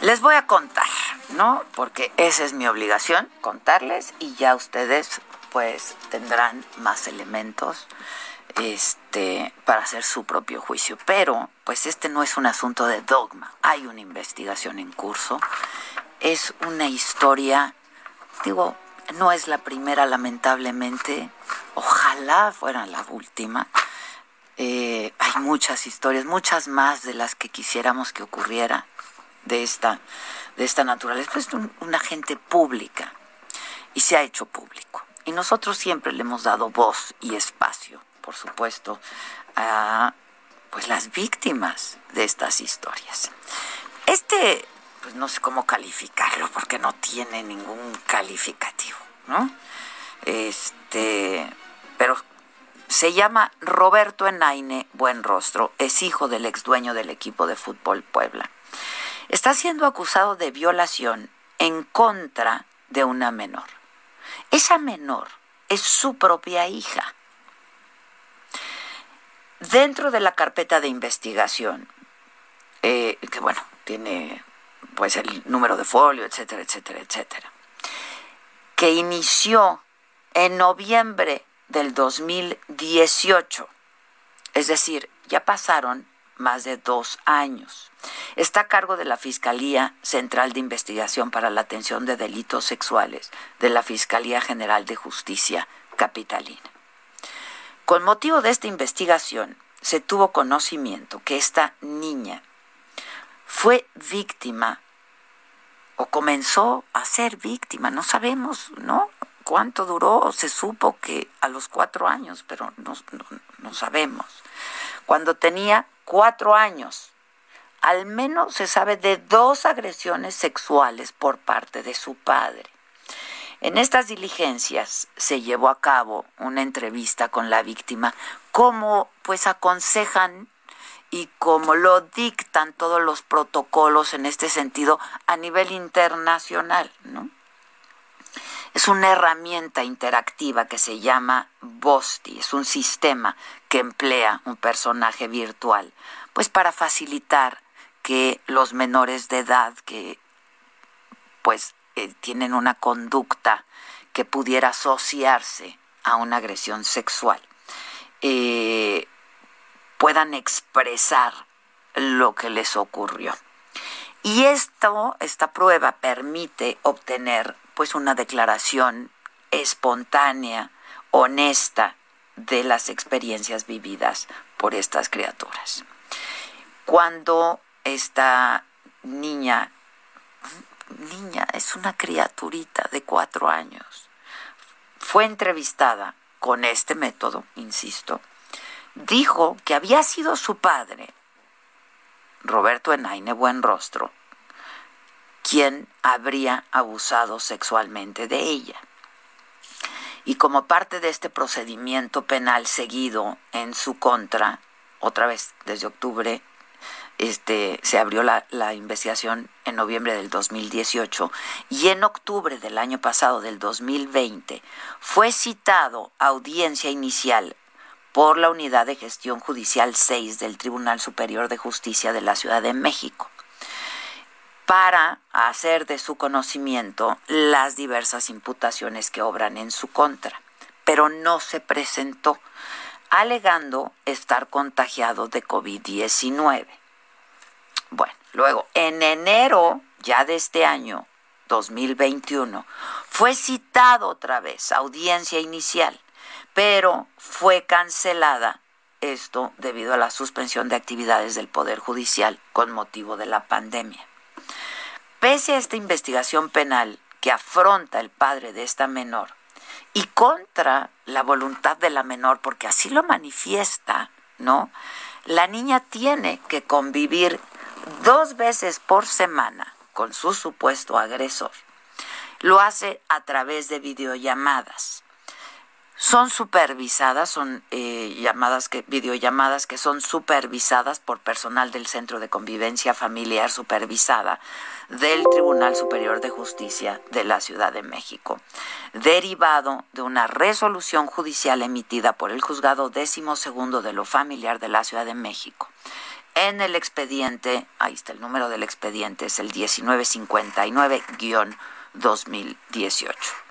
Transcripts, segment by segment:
Les voy a contar, ¿no? Porque esa es mi obligación, contarles y ya ustedes pues tendrán más elementos este, para hacer su propio juicio. Pero, pues este no es un asunto de dogma. Hay una investigación en curso. Es una historia, digo, no es la primera, lamentablemente. Ojalá fuera la última. Eh, hay muchas historias, muchas más de las que quisiéramos que ocurriera de esta, de esta naturaleza. Es una gente pública y se ha hecho público. Y nosotros siempre le hemos dado voz y espacio por supuesto, a pues las víctimas de estas historias. Este, pues no sé cómo calificarlo porque no tiene ningún calificativo, ¿no? Este, pero se llama Roberto Enaine Buenrostro, es hijo del ex dueño del equipo de fútbol Puebla. Está siendo acusado de violación en contra de una menor. Esa menor es su propia hija. Dentro de la carpeta de investigación, eh, que bueno, tiene pues el número de folio, etcétera, etcétera, etcétera, que inició en noviembre del 2018, es decir, ya pasaron más de dos años. Está a cargo de la Fiscalía Central de Investigación para la Atención de Delitos Sexuales de la Fiscalía General de Justicia Capitalina. Con motivo de esta investigación, se tuvo conocimiento que esta niña fue víctima o comenzó a ser víctima, no sabemos, ¿no? ¿Cuánto duró? Se supo que a los cuatro años, pero no, no sabemos. Cuando tenía cuatro años, al menos se sabe de dos agresiones sexuales por parte de su padre. En estas diligencias se llevó a cabo una entrevista con la víctima, como pues aconsejan y como lo dictan todos los protocolos en este sentido a nivel internacional, ¿no? Es una herramienta interactiva que se llama Bosti, es un sistema que emplea un personaje virtual, pues para facilitar que los menores de edad que pues eh, tienen una conducta que pudiera asociarse a una agresión sexual, eh, puedan expresar lo que les ocurrió. Y esto, esta prueba permite obtener pues una declaración espontánea, honesta de las experiencias vividas por estas criaturas. Cuando esta niña niña, es una criaturita de cuatro años. Fue entrevistada con este método, insisto, dijo que había sido su padre, Roberto Enaine Buenrostro, quien habría abusado sexualmente de ella. Y como parte de este procedimiento penal seguido en su contra, otra vez desde octubre este, se abrió la, la, investigación en noviembre del 2018 y en octubre del año pasado, del 2020, fue citado a audiencia inicial por la Unidad de Gestión Judicial 6 del Tribunal Superior de Justicia de la Ciudad de México para hacer de su conocimiento las diversas imputaciones que obran en su contra, pero no se presentó, alegando estar contagiado de COVID-19. Bueno, luego, en enero ya de este año, 2021, fue citado otra vez, audiencia inicial, pero fue cancelada esto debido a la suspensión de actividades del Poder Judicial con motivo de la pandemia. Pese a esta investigación penal que afronta el padre de esta menor y contra la voluntad de la menor, porque así lo manifiesta, ¿no? la niña tiene que convivir dos veces por semana con su supuesto agresor. Lo hace a través de videollamadas son supervisadas, son eh, llamadas que, videollamadas que son supervisadas por personal del Centro de Convivencia Familiar Supervisada del Tribunal Superior de Justicia de la Ciudad de México, derivado de una resolución judicial emitida por el Juzgado Décimo Segundo de lo Familiar de la Ciudad de México. En el expediente, ahí está el número del expediente, es el 1959-2018.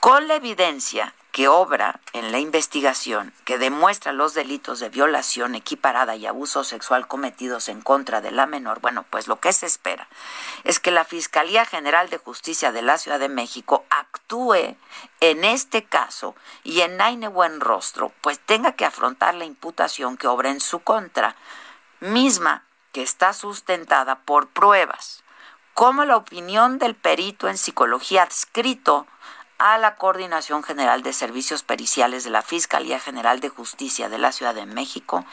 Con la evidencia que obra en la investigación que demuestra los delitos de violación equiparada y abuso sexual cometidos en contra de la menor, bueno, pues lo que se espera es que la Fiscalía General de Justicia de la Ciudad de México actúe en este caso y en Naine Buen Rostro, pues tenga que afrontar la imputación que obra en su contra, misma que está sustentada por pruebas, como la opinión del perito en psicología adscrito a la Coordinación General de Servicios Periciales de la Fiscalía General de Justicia de la Ciudad de México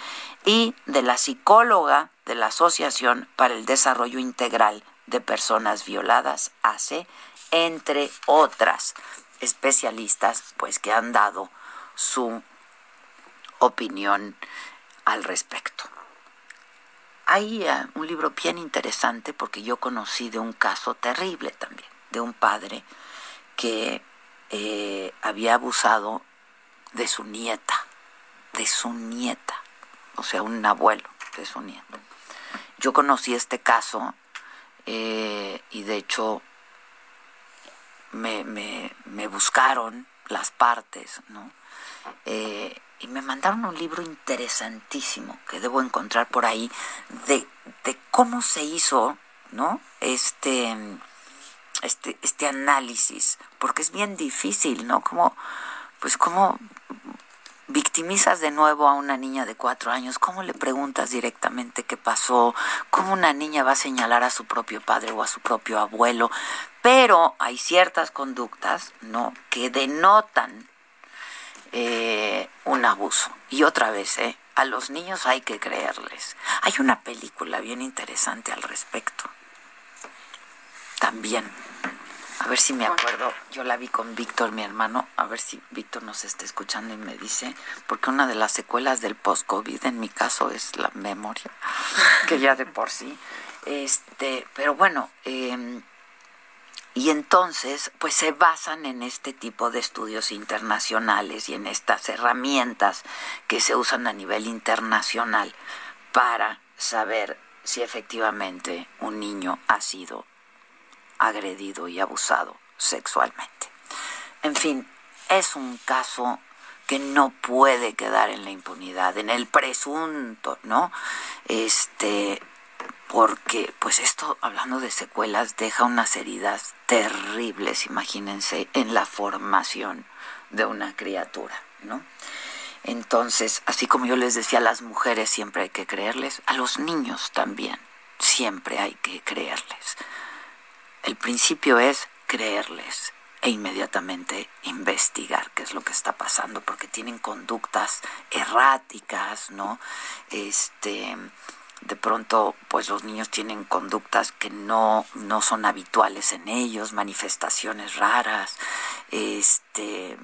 y de la psicóloga de la Asociación para el Desarrollo Integral de Personas Violadas, ACE, entre otras especialistas, pues que han dado su opinión al respecto. Hay eh, un libro bien interesante porque yo conocí de un caso terrible también, de un padre que eh, había abusado de su nieta, de su nieta, o sea, un abuelo de su nieta. Yo conocí este caso eh, y de hecho me, me, buscaron las partes, ¿no? Eh, y me mandaron un libro interesantísimo que debo encontrar por ahí de, de cómo se hizo, ¿no? Este este, este análisis, porque es bien difícil, ¿no? Como, pues, ¿cómo victimizas de nuevo a una niña de cuatro años? ¿Cómo le preguntas directamente qué pasó? ¿Cómo una niña va a señalar a su propio padre o a su propio abuelo? Pero hay ciertas conductas, ¿no? Que denotan eh, un abuso. Y otra vez, ¿eh? A los niños hay que creerles. Hay una película bien interesante al respecto también. A ver si me acuerdo, yo la vi con Víctor, mi hermano, a ver si Víctor nos está escuchando y me dice, porque una de las secuelas del post-COVID en mi caso es la memoria, que ya de por sí. Este, pero bueno, em, y entonces, pues se basan en este tipo de estudios internacionales y en estas herramientas que se usan a nivel internacional para saber si efectivamente un niño ha sido agredido y abusado sexualmente. En fin, es un caso que no puede quedar en la impunidad, en el presunto, ¿no? Este, porque pues esto, hablando de secuelas, deja unas heridas terribles, imagínense, en la formación de una criatura, ¿no? Entonces, así como yo les decía, a las mujeres siempre hay que creerles, a los niños también siempre hay que creerles. El principio es creerles e inmediatamente investigar qué es lo que está pasando, porque tienen conductas erráticas, ¿no? Este, de pronto, pues los niños tienen conductas que no, no son habituales en ellos, manifestaciones raras, este,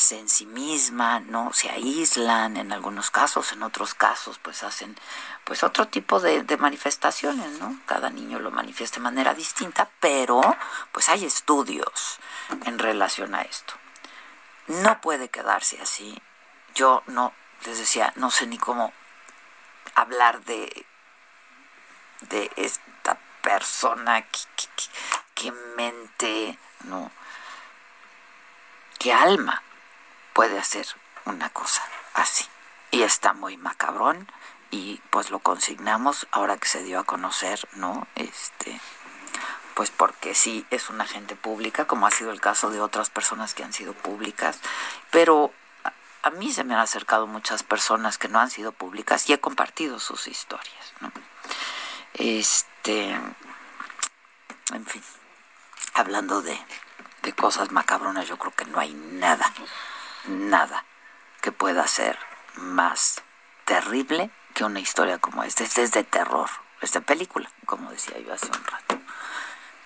se ensimisman, ¿no? Se aíslan en algunos casos, en otros casos pues hacen pues otro tipo de, manifestaciones, ¿no? Cada niño lo manifiesta de manera distinta, pero pues hay estudios en relación a esto. No puede quedarse así. Yo no, les decía, no sé ni cómo hablar de, de esta persona, que, que mente, ¿no? ¿Qué alma? Puede hacer una cosa así. Y está muy macabrón y pues lo consignamos ahora que se dio a conocer, ¿no? Este pues porque sí es una agente pública, como ha sido el caso de otras personas que han sido públicas, pero a, mí se me han acercado muchas personas que no han sido públicas y he compartido sus historias, ¿no? Este, en fin, hablando de, de cosas macabronas, yo creo que no hay nada nada que pueda ser más terrible que una historia como esta. Esta es de terror, esta película, como decía yo hace un rato.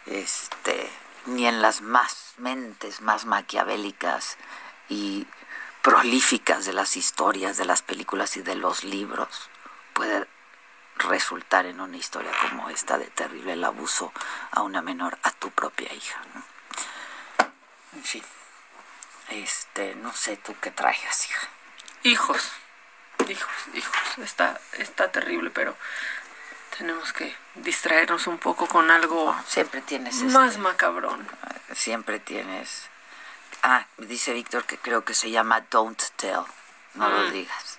Este, ni en las más mentes más maquiavélicas y prolíficas de las historias, de las películas y de los libros puede resultar en una historia como esta de terrible el abuso a una menor, a tu propia hija. En fin, este, no sé tú qué traigas, hija. Hijos, hijos, hijos, está, está terrible, pero tenemos que distraernos un poco con algo siempre tienes más este, macabrón. Siempre tienes. Ah, dice Víctor que creo que se llama Don't Tell. No lo Mm. digas.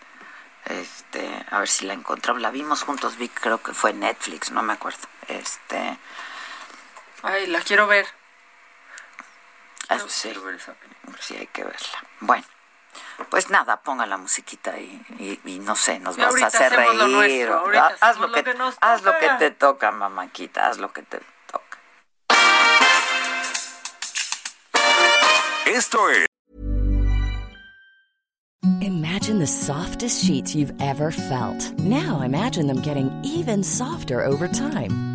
Este, a ver si la encontramos. La vimos juntos, Vic, creo que fue Netflix, no me acuerdo. Este, Ay, la quiero ver. Ah, No sí, ver esa película. sí hay que verla. Bueno, pues nada, ponga la musiquita y, y, y no sé, nos Y vas a hacer hacemos lo reír. nuestro, o- haz lo lo que, que nos haz lo que te toca, mamáquita, haz lo que te toca. Esto es Imagine the softest sheets you've ever felt. Now imagine them getting even softer over time.